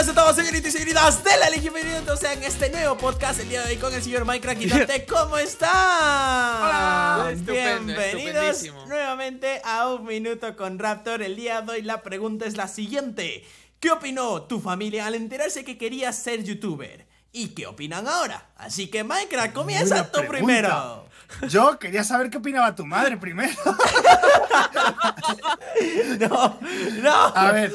buenas a todos, señoritas y señoritas de la Legión Bienvenidos a este nuevo podcast el día de hoy con el señor Minecraft Quitante. ¿Cómo están? Hola. Estupendo, Bienvenidos nuevamente a Un Minuto con Raptor. El día de hoy la pregunta es la siguiente. ¿Qué opinó tu familia al enterarse que querías ser youtuber? ¿Y qué opinan ahora? Así que Minecraft, comienza Buena tú pregunta. primero. Yo quería saber qué opinaba tu madre primero. No, no. A ver,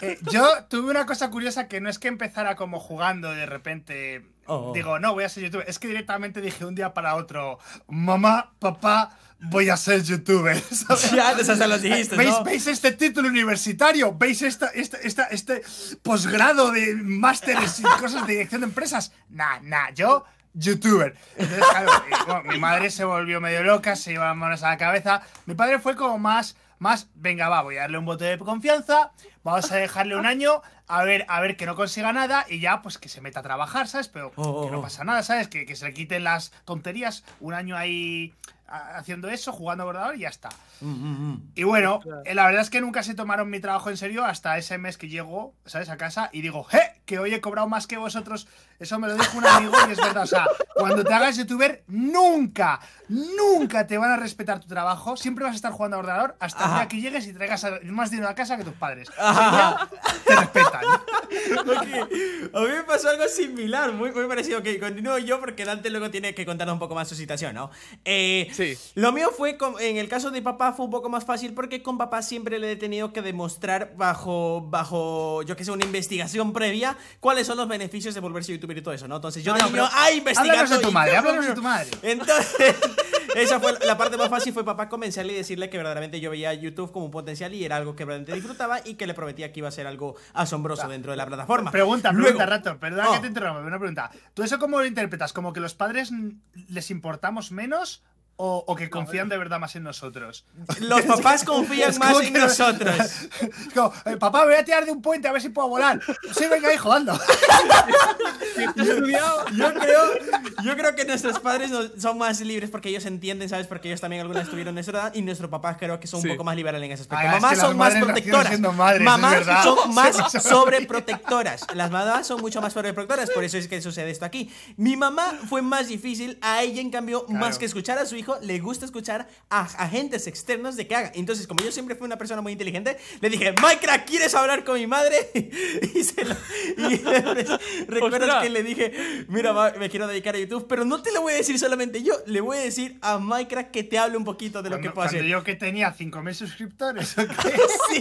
eh, yo tuve una cosa curiosa que no es que empezara como jugando de repente. Oh. Digo, no, voy a ser youtuber. Es que directamente dije un día para otro: Mamá, papá, voy a ser youtuber. ¿sabes? Ya antes hasta los dijiste, ¿Veis, ¿no? ¿Veis este título universitario? ¿Veis esta, esta, esta- este posgrado de másteres y cosas de dirección de empresas? Nah, nah, yo, youtuber. Entonces, claro, bueno, mi madre se volvió medio loca, se iba manos a la cabeza. Mi padre fue como más, más, venga, va, voy a darle un voto de confianza, vamos a dejarle un año, a ver, a ver que no consiga nada y ya, pues que se meta a trabajar, ¿sabes? Pero Oh, oh, que no oh. pasa nada, ¿sabes? Que, que se le quiten las tonterías, un año ahí haciendo eso, jugando a bordador y ya está. Mm, mm, mm. Y bueno, eh, la verdad es que nunca se tomaron mi trabajo en serio hasta ese mes que llego, ¿sabes? A casa y digo, ¡eh! Que hoy he cobrado más que vosotros. Eso me lo dijo un amigo y es verdad. O sea, cuando te hagas youtuber, nunca, nunca te van a respetar tu trabajo. Siempre vas a estar jugando a ordenador hasta el día que llegues y traigas más dinero a casa que tus padres. Ajá. Te respetan. Ok, A mí me pasó algo similar, muy, muy parecido. Ok, continúo yo porque Dante luego tiene que contarnos un poco más su situación, ¿no? Eh, Sí. Lo mío fue, con- en el caso de papá, fue un poco más fácil porque con papá siempre le he tenido que demostrar bajo, bajo yo que sé, una investigación previa cuáles son los beneficios de volverse youtuber y todo eso, ¿no? Entonces yo No, de no, niño, ¡ah, investigando! de tu madre, háblanos de tu madre. Entonces, esa fue la parte más fácil, fue papá convencerle y decirle que verdaderamente yo veía YouTube como un potencial y era algo que verdaderamente disfrutaba y que le prometía que iba a ser algo asombroso dentro de la plataforma. Pregunta, Luego- pregunta, Rato. Perdona Oh. que te interrumpa, una pregunta. ¿Tú eso cómo lo interpretas? ¿Como que los padres les importamos menos o, o que confían de verdad más en nosotros? Los papás confían Es más en que- nosotros. Es como, eh, papá, voy a tirar de un puente a ver si puedo volar. Sí, venga, hijo, anda. Yo creo, yo creo que nuestros padres son más libres porque ellos entienden, ¿sabes? Porque ellos también alguna vez tuvieron nuestra edad y nuestros papás creo que son Sí. un poco más liberales en ese aspecto. Ah, es mamás que las son más protectoras. madres, es mamás son más sobreprotectoras. Las mamás son mucho más sobreprotectoras, por eso es que sucede esto aquí. Mi mamá fue más difícil, a ella en cambio, más Claro. que escuchar a su hijo, le gusta escuchar a agentes externos de que haga. Entonces, como yo siempre fui una persona muy inteligente, le dije, Minecraft, ¿quieres hablar con mi madre? y se lo... y recuerdas Ostras. que le dije, mira, ma, me quiero dedicar a YouTube, pero no te lo voy a decir solamente yo, le voy a decir a Minecraft que te hable un poquito de lo Cuando, que hacer. yo que tenía 5.000 suscriptores. ¿o qué? Sí.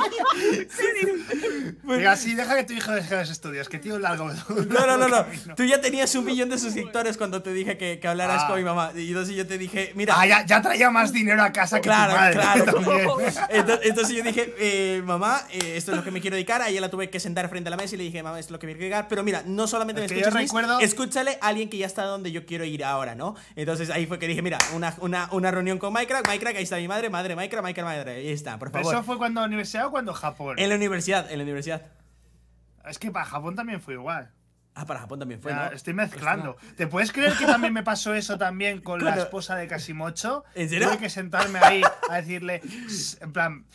Diga, sí, deja que tu hijo deje los estudios, que tío largo. No, no, no, no. camino. Tú ya tenías un millón de suscriptores cuando te dije que, que hablaras Ah. con mi mamá. Y entonces yo te dije, mira. Ah, ya, ya traía más dinero a casa que Claro, tu madre. claro. Entonces, entonces yo dije, eh, mamá, eh, esto es lo que me quiero dedicar. A ella la tuve que sentar frente a la mesa y le dije, mamá, esto es lo que me quiero dedicar. Pero mira, no solamente Es me mí, recuerdo- escúchale a alguien que ya está donde yo quiero ir ahora, ¿no? Entonces ahí fue que dije, mira, una, una, una reunión con Minecraft, Minecraft, ahí está mi madre, madre, Minecraft, Minecraft, madre. Ahí está, por ¿Pero favor. ¿Eso fue cuando universidad o cuando Japón? En la universidad, en la universidad. Es que para Japón también fue igual. Ah, para Japón también fue, Ya, ¿no? Estoy mezclando. ¿Te puedes creer que también me pasó eso también con la esposa de Casimocho? ¿En serio? Tuve que sentarme ahí a decirle, "S- en plan,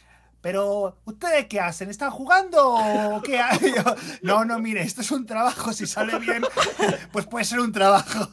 pero ¿ustedes qué hacen? ¿Están jugando o qué hay?" Y yo, no, no, mire, esto es un trabajo, si sale bien, pues puede ser un trabajo.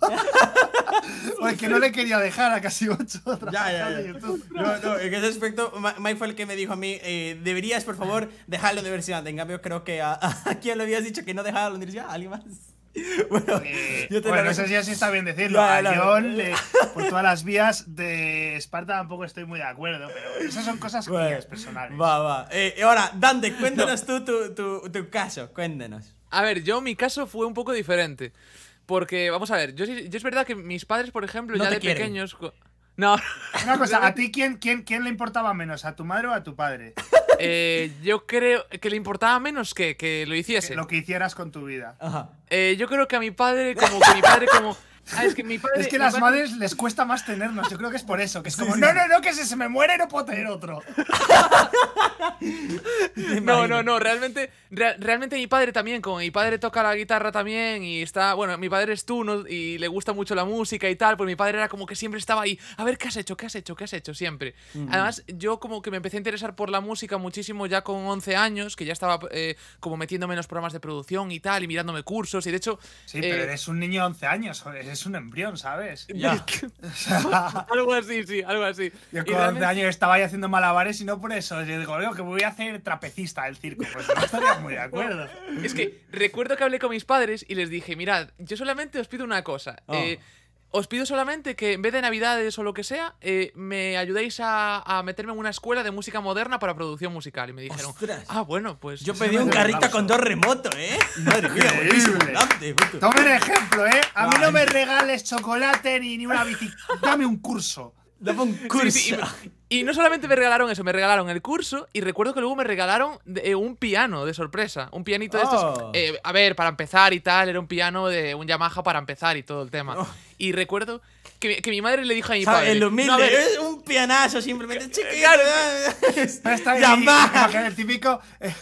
Porque no le quería dejar a Casimocho Ya, ya, trabajar ya. en YouTube. No, no, en ese aspecto, Mike fue el que me dijo a mí, eh, deberías, por favor, dejar la universidad. En cambio, creo que a, a quién le habías dicho que no dejara la universidad, ¿A alguien más. Bueno, Eh, yo te bueno, lo no sé si así está bien decirlo. Ya, a ya, ya. John, le- por todas las vías de Esparta tampoco estoy muy de acuerdo, pero esas son cosas Bueno, mías personales. Va, va. Eh, ahora, Dante, cuéntanos tú tu, tu, tu caso, cuéntanos. A ver, yo mi caso fue un poco diferente. Porque, vamos a ver, yo, es verdad que mis padres, por ejemplo, No ya te de quieren. pequeños. No, Una cosa, ¿a ti quién, quién, quién le importaba menos? ¿A tu madre o a tu padre? eh, yo creo que le importaba menos que, que lo hiciese. Lo que hicieras con tu vida. Ajá. Eh, yo creo que a mi padre, como que mi padre, como. Ah, es que mi padre. Es que mi las padre- madres les cuesta más tenernos. Yo creo que es por eso. Que es como, no, no, no, que si se me muere no puedo tener otro. No, no, no, realmente, rea- realmente mi padre también, como mi padre toca la guitarra también y está, bueno, mi padre es tú ¿no? y le gusta mucho la música y tal, pues mi padre era como que siempre estaba ahí, a ver qué has hecho, qué has hecho, qué has hecho, siempre. Además, yo como que me empecé a interesar por la música muchísimo ya con 11 años, que ya estaba eh, como metiéndome en los programas de producción y tal, y mirándome cursos y de hecho... Sí, eh, pero eres un niño de 11 años. Eres un embrión, ¿sabes? Ya. algo así, sí, algo así. Yo con 11 realmente- años estaba ahí haciendo malabares y no por eso. Yo digo, "Oye, que voy a hacer trapecista del circo. Pues no estaría muy de acuerdo. Es que recuerdo que hablé con mis padres y les dije, mirad, yo solamente os pido una cosa. Oh. eh, os pido solamente que en vez de navidades o lo que sea, eh, me ayudéis a, a meterme en una escuela de música moderna para producción musical. Y me dijeron, Ostras. ah, bueno, pues... Yo pedí un carrito con dos remotos, ¿eh? Madre mía. Tomen ejemplo, ¿eh? A mí no me regales chocolate ni, ni una bici. Dame un curso. Dame un Sí, curso. sí, y, y no solamente me regalaron eso, me regalaron el curso y recuerdo que luego me regalaron de- eh, un piano de sorpresa. Un pianito de estos. Oh. eh, a ver, para empezar y tal, era un piano de un Yamaha para empezar y todo el tema. Oh. Y recuerdo que, que mi madre le dijo a mi ¿Sabes? padre. El "No, humilde, a ver, es un pianazo simplemente chiquito. claro, Pero está ahí, imagina, el típico, eh,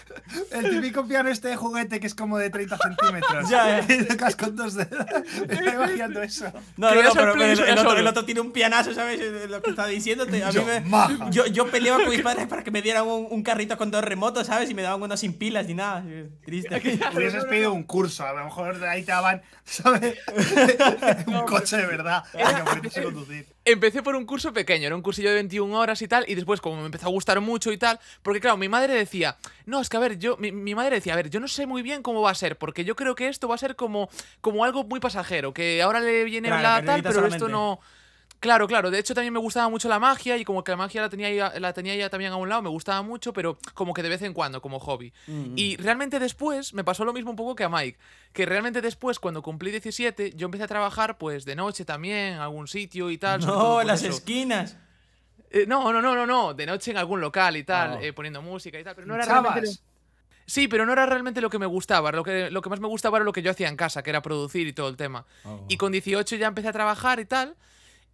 el típico piano este de juguete que es como de 30 centímetros. Ya. Y tocas con dos dedos. Me estoy imaginando eso. No, no, no, pero el, el otro, el otro tiene un pianazo, ¿sabes? Eh, Lo que está diciéndote. A mí me, Yamaha. yo, yo peleaba con mis padres para que me dieran un, un carrito con dos remotos, ¿sabes? Y me daban uno sin pilas ni nada. Triste. Hubieses pedido un curso, a lo mejor de ahí te daban, ¿sabes? un coche de verdad. Empecé por un curso pequeño, era un cursillo de 21 horas y tal, y después como me empezó a gustar mucho y tal, porque claro, mi madre decía, no, es que a ver, yo, mi, mi madre decía, a ver, yo no sé muy bien cómo va a ser, porque yo creo que esto va a ser como, como algo muy pasajero, que ahora le viene Claro, la tal, pero esto no... Claro, claro, de hecho también me gustaba mucho la magia y como que la magia la tenía, ya, la tenía ya también a un lado, me gustaba mucho, pero como que de vez en cuando, como hobby. Y realmente después me pasó lo mismo un poco que a Mike, que realmente después cuando cumplí 17 yo empecé a trabajar pues de noche también, en algún sitio y tal. No, las eso. esquinas. Eh, no, no, no, no, no, de noche en algún local y tal, Ah. eh, poniendo música y tal, pero no era realmente... Sí, pero no era realmente lo que me gustaba, lo que, lo que más me gustaba era lo que yo hacía en casa, que era producir y todo el tema. Oh. Y con 18 ya empecé a trabajar y tal,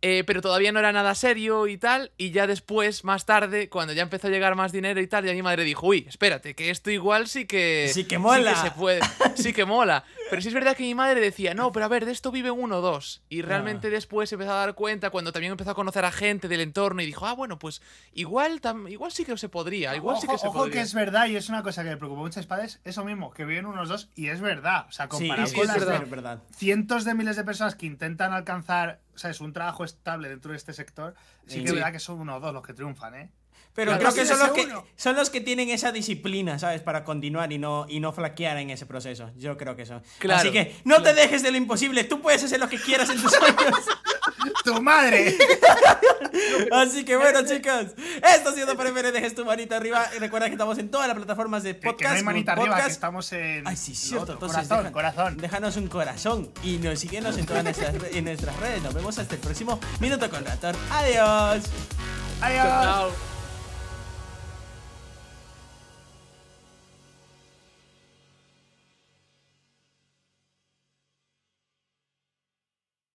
eh, pero todavía no era nada serio y tal, y ya después, más tarde, cuando ya empezó a llegar más dinero y tal, ya mi madre dijo, uy, espérate, que esto igual sí que... Sí que mola". se puede, sí que mola. Pero sí es verdad que mi madre decía, no, pero a ver, de esto vive uno o dos. Y Ah. realmente después se empezó a dar cuenta cuando también empezó a conocer a gente del entorno y dijo, ah, bueno, pues igual, tam- igual sí que se podría, igual sí que ojo, se ojo podría. que es verdad y es una cosa que me preocupa a muchos padres, eso mismo, que viven unos dos y es verdad. O sea, comparado sí, con es las verdad, de es verdad. cientos de miles de personas que intentan alcanzar, ¿sabes? Un trabajo estable dentro de este sector, sí que es verdad que son uno o dos los que triunfan, ¿eh? Pero Claro, creo que son los que, son los que tienen esa disciplina, ¿sabes? Para continuar y no, y no flaquear en ese proceso. Yo creo que son. Claro, Así que no te dejes de lo imposible. Tú puedes hacer lo que quieras en tus sueños. ¡Tu madre! Así que bueno, chicos. Esto ha sido Prefere. Dejes tu manita arriba. Y recuerda que estamos en todas las plataformas de podcast. que no hay manita arriba, que estamos en. Ay, sí, cierto. otro. Entonces, corazón, corazón. Déjanos un corazón y nos síguenos en todas nuestras, re- en nuestras redes. Nos vemos hasta el próximo Minuto con Raptor. Adiós. Adiós. Chao.